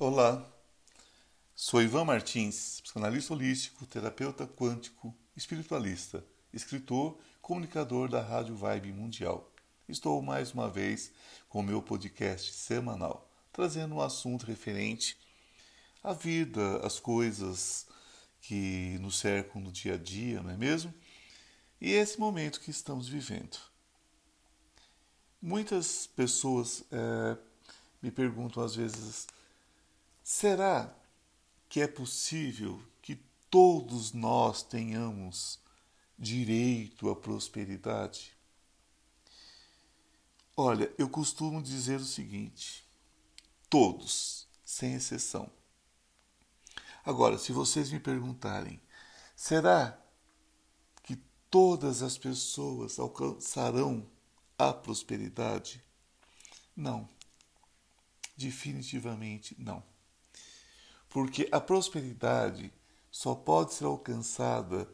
Olá, sou Ivan Martins, psicanalista holístico, terapeuta quântico, espiritualista, escritor, comunicador da Rádio Vibe Mundial. Estou mais uma vez com o meu podcast semanal, trazendo um assunto referente à vida, às coisas que nos cercam no dia a dia, não é mesmo? E esse momento que estamos vivendo. Muitas pessoas é, me perguntam às vezes Será que é possível que todos nós tenhamos direito à prosperidade? Olha, eu costumo dizer o seguinte: todos, sem exceção. Agora, se vocês me perguntarem, será que todas as pessoas alcançarão a prosperidade? Não. Definitivamente não porque a prosperidade só pode ser alcançada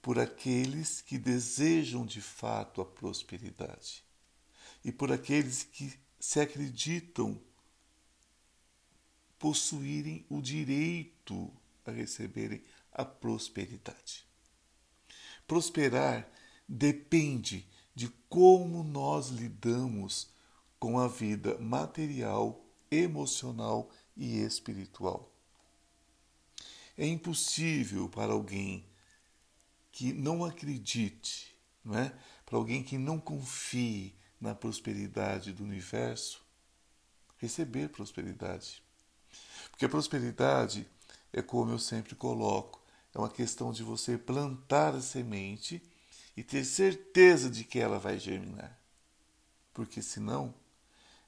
por aqueles que desejam de fato a prosperidade e por aqueles que se acreditam possuírem o direito a receberem a prosperidade. Prosperar depende de como nós lidamos com a vida material, emocional e espiritual. É impossível para alguém que não acredite, não é? para alguém que não confie na prosperidade do universo, receber prosperidade. Porque a prosperidade é como eu sempre coloco, é uma questão de você plantar a semente e ter certeza de que ela vai germinar. Porque senão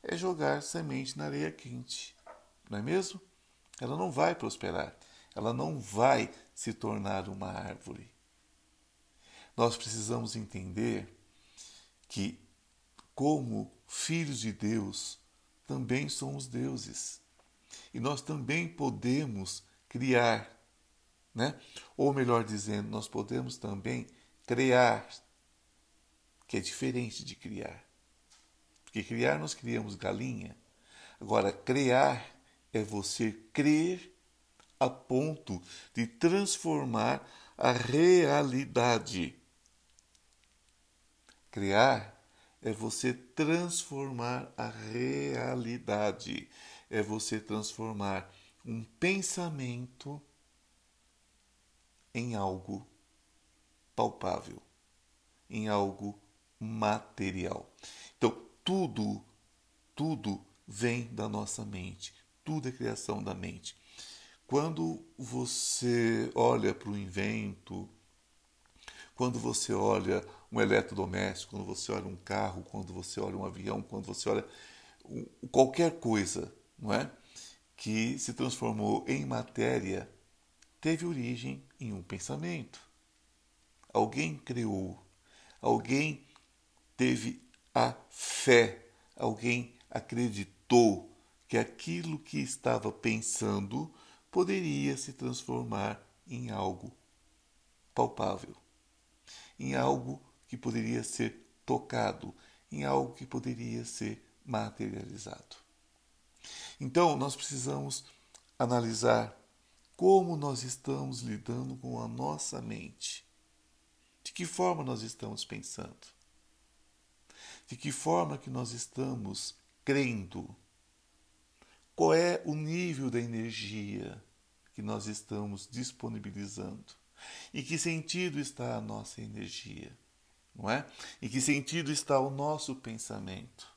é jogar semente na areia quente, não é mesmo? Ela não vai prosperar ela não vai se tornar uma árvore. Nós precisamos entender que, como filhos de Deus, também somos deuses. E nós também podemos criar, né? ou melhor dizendo, nós podemos também criar, que é diferente de criar. Porque criar nós criamos galinha. Agora, criar é você crer a ponto de transformar a realidade. Criar é você transformar a realidade, é você transformar um pensamento em algo palpável, em algo material. Então, tudo, tudo vem da nossa mente, tudo é criação da mente. Quando você olha para o invento, quando você olha um eletrodoméstico, quando você olha um carro, quando você olha um avião, quando você olha qualquer coisa, não é? Que se transformou em matéria, teve origem em um pensamento. Alguém criou, alguém teve a fé, alguém acreditou que aquilo que estava pensando poderia se transformar em algo palpável, em algo que poderia ser tocado, em algo que poderia ser materializado. Então, nós precisamos analisar como nós estamos lidando com a nossa mente. De que forma nós estamos pensando? De que forma que nós estamos crendo? Qual é o nível da energia que nós estamos disponibilizando? Em que sentido está a nossa energia? Não é? Em que sentido está o nosso pensamento?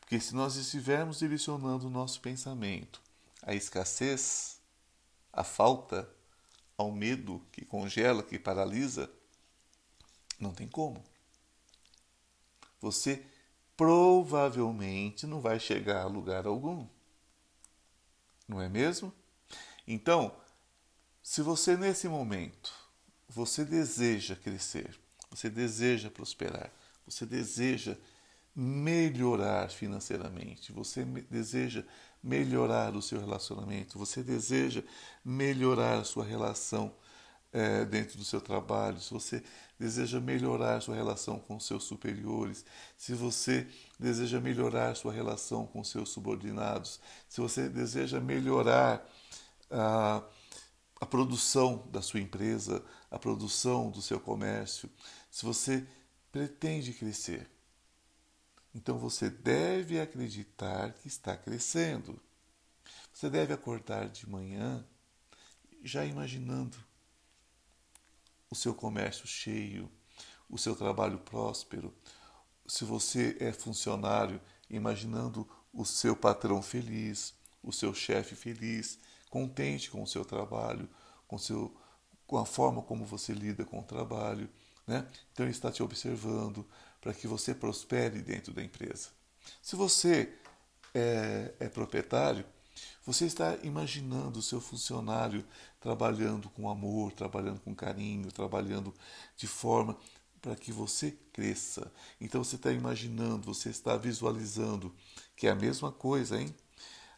Porque se nós estivermos direcionando o nosso pensamento à escassez, à falta, ao medo que congela, que paralisa, não tem como. Você provavelmente não vai chegar a lugar algum não é mesmo? Então, se você nesse momento você deseja crescer, você deseja prosperar, você deseja melhorar financeiramente, você deseja melhorar o seu relacionamento, você deseja melhorar a sua relação é, dentro do seu trabalho, se você deseja melhorar sua relação com seus superiores, se você deseja melhorar sua relação com seus subordinados, se você deseja melhorar a, a produção da sua empresa, a produção do seu comércio, se você pretende crescer. Então você deve acreditar que está crescendo. Você deve acordar de manhã já imaginando o seu comércio cheio, o seu trabalho próspero. Se você é funcionário, imaginando o seu patrão feliz, o seu chefe feliz, contente com o seu trabalho, com, seu, com a forma como você lida com o trabalho. Né? Então ele está te observando para que você prospere dentro da empresa. Se você é, é proprietário, você está imaginando o seu funcionário trabalhando com amor, trabalhando com carinho, trabalhando de forma para que você cresça. Então você está imaginando, você está visualizando que é a mesma coisa, hein?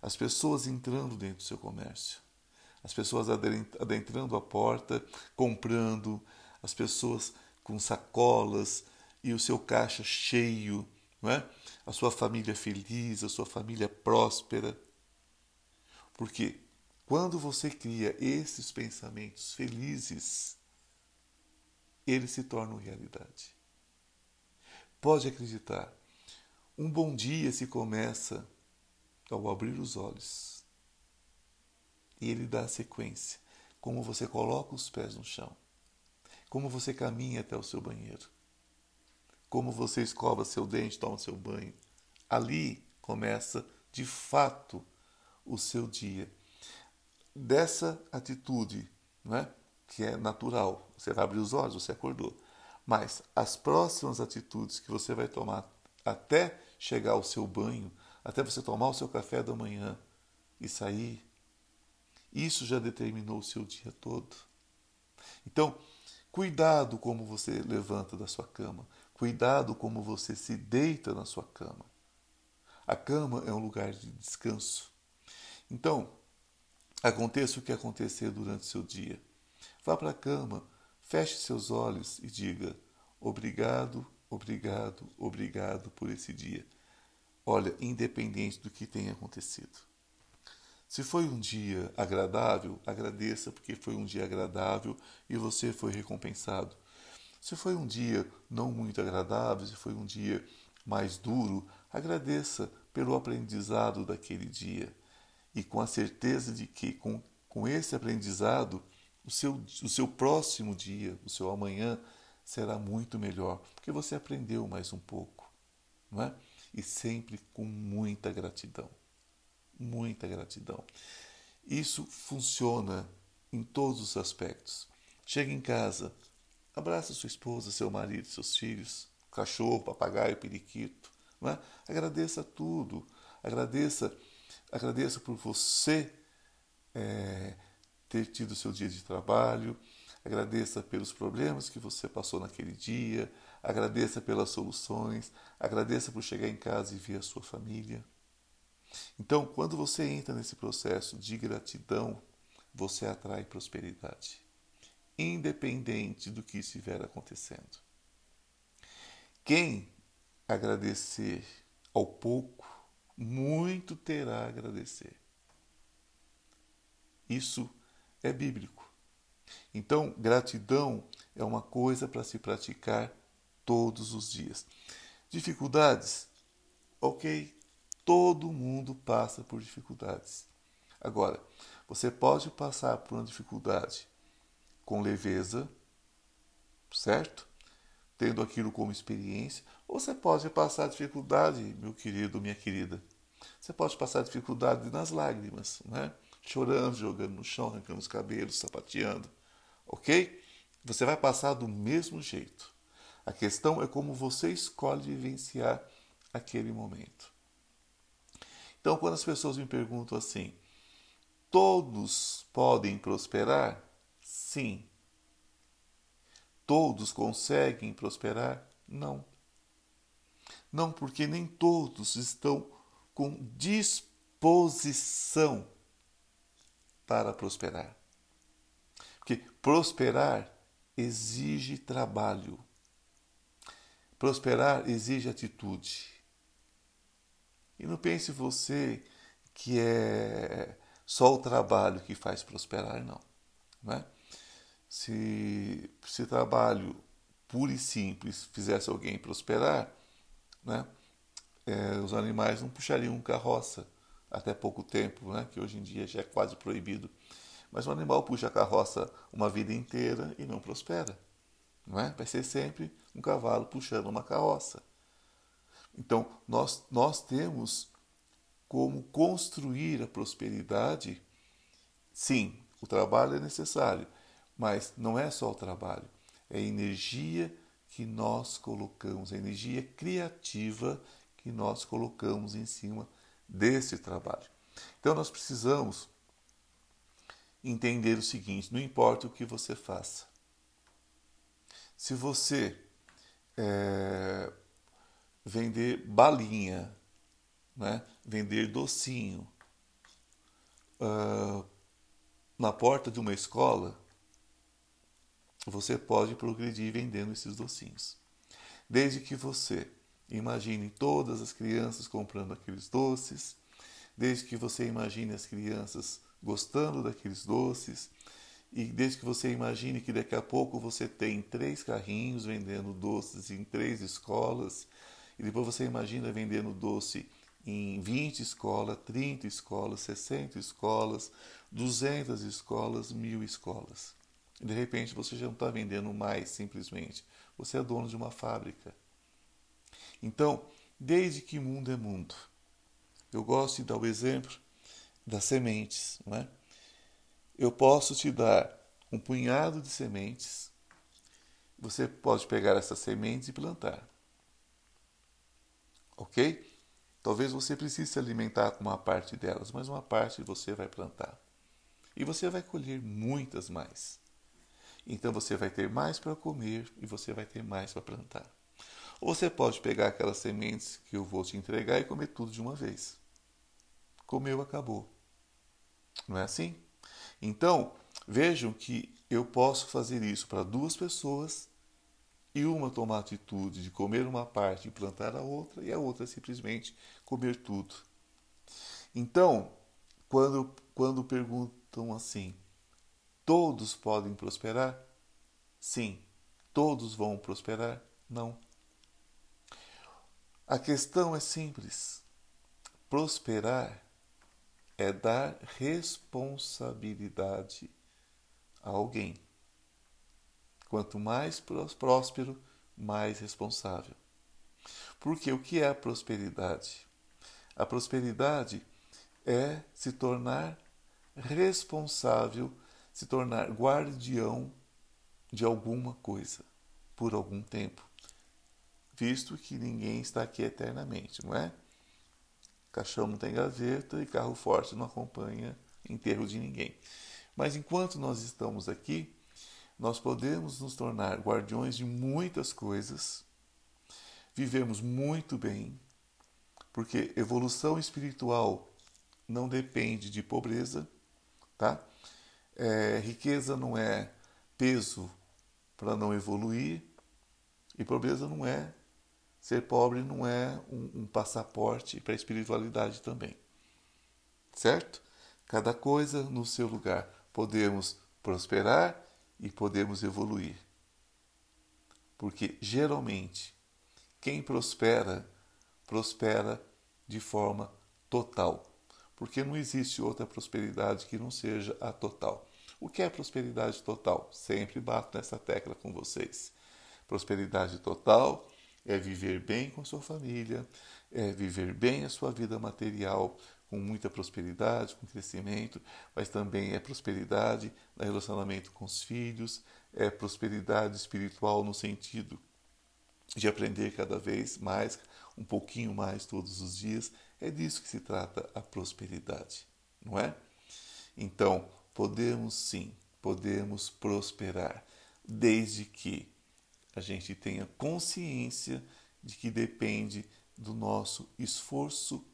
As pessoas entrando dentro do seu comércio, as pessoas adentrando a porta, comprando, as pessoas com sacolas e o seu caixa cheio, não é? a sua família feliz, a sua família próspera. Porque quando você cria esses pensamentos felizes, eles se tornam realidade. Pode acreditar, um bom dia se começa ao abrir os olhos. E ele dá a sequência, como você coloca os pés no chão, como você caminha até o seu banheiro, como você escova seu dente, toma seu banho. Ali começa, de fato, o seu dia. Dessa atitude, não é? que é natural, você vai abrir os olhos, você acordou. Mas as próximas atitudes que você vai tomar até chegar ao seu banho, até você tomar o seu café da manhã e sair, isso já determinou o seu dia todo. Então, cuidado como você levanta da sua cama, cuidado como você se deita na sua cama. A cama é um lugar de descanso. Então, aconteça o que acontecer durante seu dia. Vá para a cama, feche seus olhos e diga: Obrigado, obrigado, obrigado por esse dia. Olha, independente do que tenha acontecido. Se foi um dia agradável, agradeça porque foi um dia agradável e você foi recompensado. Se foi um dia não muito agradável, se foi um dia mais duro, agradeça pelo aprendizado daquele dia e com a certeza de que com, com esse aprendizado, o seu, o seu próximo dia, o seu amanhã, será muito melhor, porque você aprendeu mais um pouco, não é? E sempre com muita gratidão. Muita gratidão. Isso funciona em todos os aspectos. Chega em casa, abraça sua esposa, seu marido, seus filhos, cachorro, papagaio, periquito. Não é? Agradeça tudo. Agradeça Agradeça por você é, ter tido seu dia de trabalho. Agradeça pelos problemas que você passou naquele dia. Agradeça pelas soluções. Agradeça por chegar em casa e ver a sua família. Então, quando você entra nesse processo de gratidão, você atrai prosperidade, independente do que estiver acontecendo. Quem agradecer ao pouco muito terá a agradecer. Isso é bíblico. Então, gratidão é uma coisa para se praticar todos os dias. Dificuldades? Ok, todo mundo passa por dificuldades. Agora, você pode passar por uma dificuldade com leveza, certo? tendo aquilo como experiência, ou você pode passar dificuldade, meu querido, minha querida. Você pode passar dificuldade nas lágrimas, né? chorando, jogando no chão, arrancando os cabelos, sapateando, ok? Você vai passar do mesmo jeito. A questão é como você escolhe vivenciar aquele momento. Então, quando as pessoas me perguntam assim, todos podem prosperar? Sim, Todos conseguem prosperar? Não. Não, porque nem todos estão com disposição para prosperar. Porque prosperar exige trabalho. Prosperar exige atitude. E não pense você que é só o trabalho que faz prosperar, não. é? Se, se trabalho puro e simples fizesse alguém prosperar, né? É, os animais não puxariam carroça até pouco tempo, né? que hoje em dia já é quase proibido. Mas o animal puxa a carroça uma vida inteira e não prospera. Não é? Vai ser sempre um cavalo puxando uma carroça. Então, nós, nós temos como construir a prosperidade. Sim, o trabalho é necessário, mas não é só o trabalho, é a energia que nós colocamos, a energia criativa que nós colocamos em cima desse trabalho. Então nós precisamos entender o seguinte: não importa o que você faça, se você é, vender balinha, né, vender docinho uh, na porta de uma escola, você pode progredir vendendo esses docinhos. Desde que você imagine todas as crianças comprando aqueles doces, desde que você imagine as crianças gostando daqueles doces, e desde que você imagine que daqui a pouco você tem três carrinhos vendendo doces em três escolas, e depois você imagina vendendo doce em 20 escolas, 30 escolas, 60 escolas, 200 escolas, mil escolas. E de repente você já não está vendendo mais simplesmente, você é dono de uma fábrica. Então, desde que mundo é mundo, eu gosto de dar o exemplo das sementes, não é? Eu posso te dar um punhado de sementes. Você pode pegar essas sementes e plantar. Ok? Talvez você precise se alimentar com uma parte delas, mas uma parte você vai plantar. E você vai colher muitas mais. Então você vai ter mais para comer e você vai ter mais para plantar. Ou você pode pegar aquelas sementes que eu vou te entregar e comer tudo de uma vez. Comeu, acabou. Não é assim? Então, vejam que eu posso fazer isso para duas pessoas e uma tomar a atitude de comer uma parte e plantar a outra, e a outra simplesmente comer tudo. Então, quando, quando perguntam assim, todos podem prosperar? Sim. Todos vão prosperar? Não. A questão é simples. Prosperar é dar responsabilidade a alguém. Quanto mais próspero, mais responsável. Porque o que é a prosperidade? A prosperidade é se tornar responsável, se tornar guardião de alguma coisa por algum tempo, visto que ninguém está aqui eternamente, não é? Caixão não tem gaveta e carro forte não acompanha enterro de ninguém. Mas enquanto nós estamos aqui, nós podemos nos tornar guardiões de muitas coisas, vivemos muito bem, porque evolução espiritual não depende de pobreza, tá? É, riqueza não é peso para não evoluir e pobreza não é Ser pobre não é um, um passaporte para a espiritualidade também. Certo? Cada coisa no seu lugar. Podemos prosperar e podemos evoluir. Porque geralmente quem prospera, prospera de forma total. Porque não existe outra prosperidade que não seja a total. O que é prosperidade total? Sempre bato nessa tecla com vocês. Prosperidade total é viver bem com sua família, é viver bem a sua vida material com muita prosperidade, com crescimento, mas também é prosperidade no relacionamento com os filhos, é prosperidade espiritual no sentido de aprender cada vez mais, um pouquinho mais todos os dias. É disso que se trata a prosperidade, não é? Então, podemos sim, podemos prosperar, desde que a gente tenha consciência de que depende do nosso esforço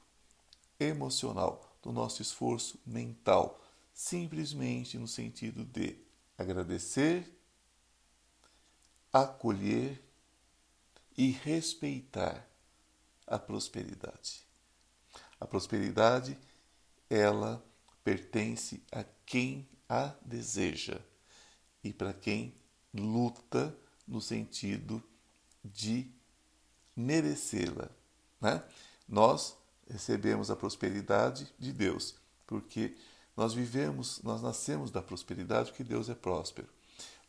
emocional, do nosso esforço mental, simplesmente no sentido de agradecer, acolher e respeitar a prosperidade. A prosperidade, ela pertence a quem a deseja e para quem luta no sentido de merecê-la. Né? Nós recebemos a prosperidade de Deus, porque nós vivemos, nós nascemos da prosperidade porque Deus é próspero.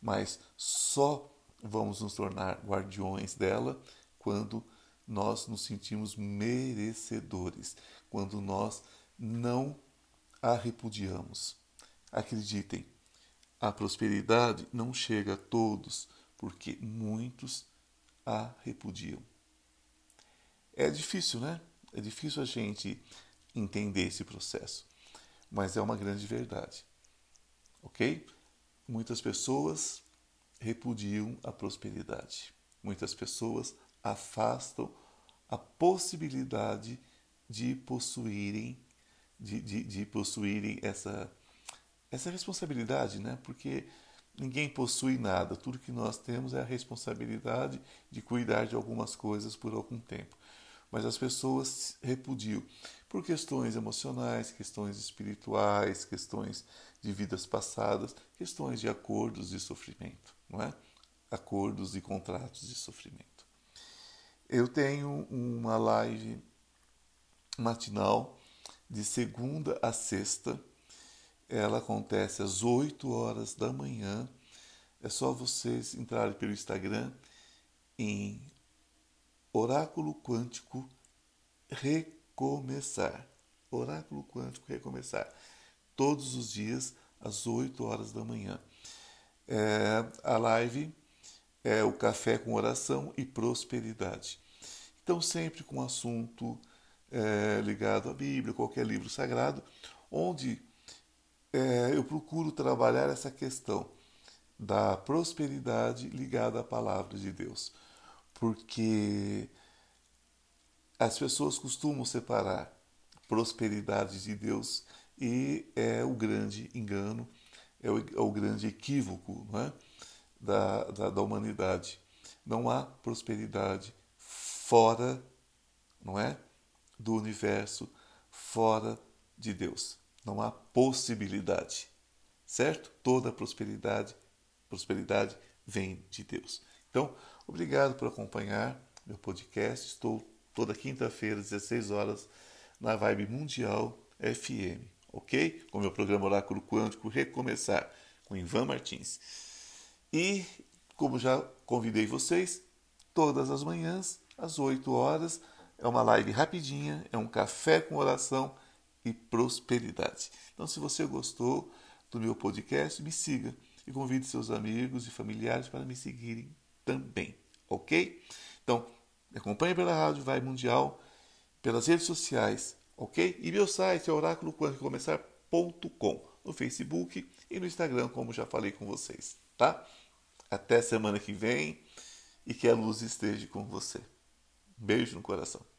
Mas só vamos nos tornar guardiões dela quando nós nos sentimos merecedores, quando nós não a repudiamos. Acreditem, a prosperidade não chega a todos porque muitos a repudiam. É difícil, né? É difícil a gente entender esse processo, mas é uma grande verdade. Ok? Muitas pessoas repudiam a prosperidade. Muitas pessoas afastam a possibilidade de possuírem de, de, de possuírem essa, essa responsabilidade, né? Porque ninguém possui nada, tudo que nós temos é a responsabilidade de cuidar de algumas coisas por algum tempo. Mas as pessoas repudiam por questões emocionais, questões espirituais, questões de vidas passadas, questões de acordos de sofrimento, não é? Acordos e contratos de sofrimento. Eu tenho uma live matinal de segunda a sexta. Ela acontece às 8 horas da manhã. É só vocês entrarem pelo Instagram em Oráculo Quântico Recomeçar. Oráculo Quântico Recomeçar. Todos os dias às 8 horas da manhã. É, a live é o café com oração e prosperidade. Então, sempre com assunto é, ligado à Bíblia, qualquer livro sagrado, onde é, eu procuro trabalhar essa questão da prosperidade ligada à palavra de Deus. Porque as pessoas costumam separar prosperidade de Deus e é o grande engano, é o, é o grande equívoco é? da, da, da humanidade. Não há prosperidade fora, não é? Do universo, fora de Deus. Não há possibilidade, certo? Toda prosperidade, prosperidade vem de Deus. Então, obrigado por acompanhar meu podcast. Estou toda quinta-feira, às 16 horas, na Vibe Mundial FM, ok? Com meu programa Oráculo Quântico Recomeçar, com Ivan Martins. E, como já convidei vocês, todas as manhãs, às 8 horas, é uma live rapidinha, é um café com oração e prosperidade. Então, se você gostou do meu podcast, me siga e convide seus amigos e familiares para me seguirem também, ok? Então, acompanhe pela rádio Vai Mundial, pelas redes sociais, ok? E meu site é oraculoquantocomeçar.com, no Facebook e no Instagram, como já falei com vocês, tá? Até semana que vem e que a luz esteja com você. Beijo no coração.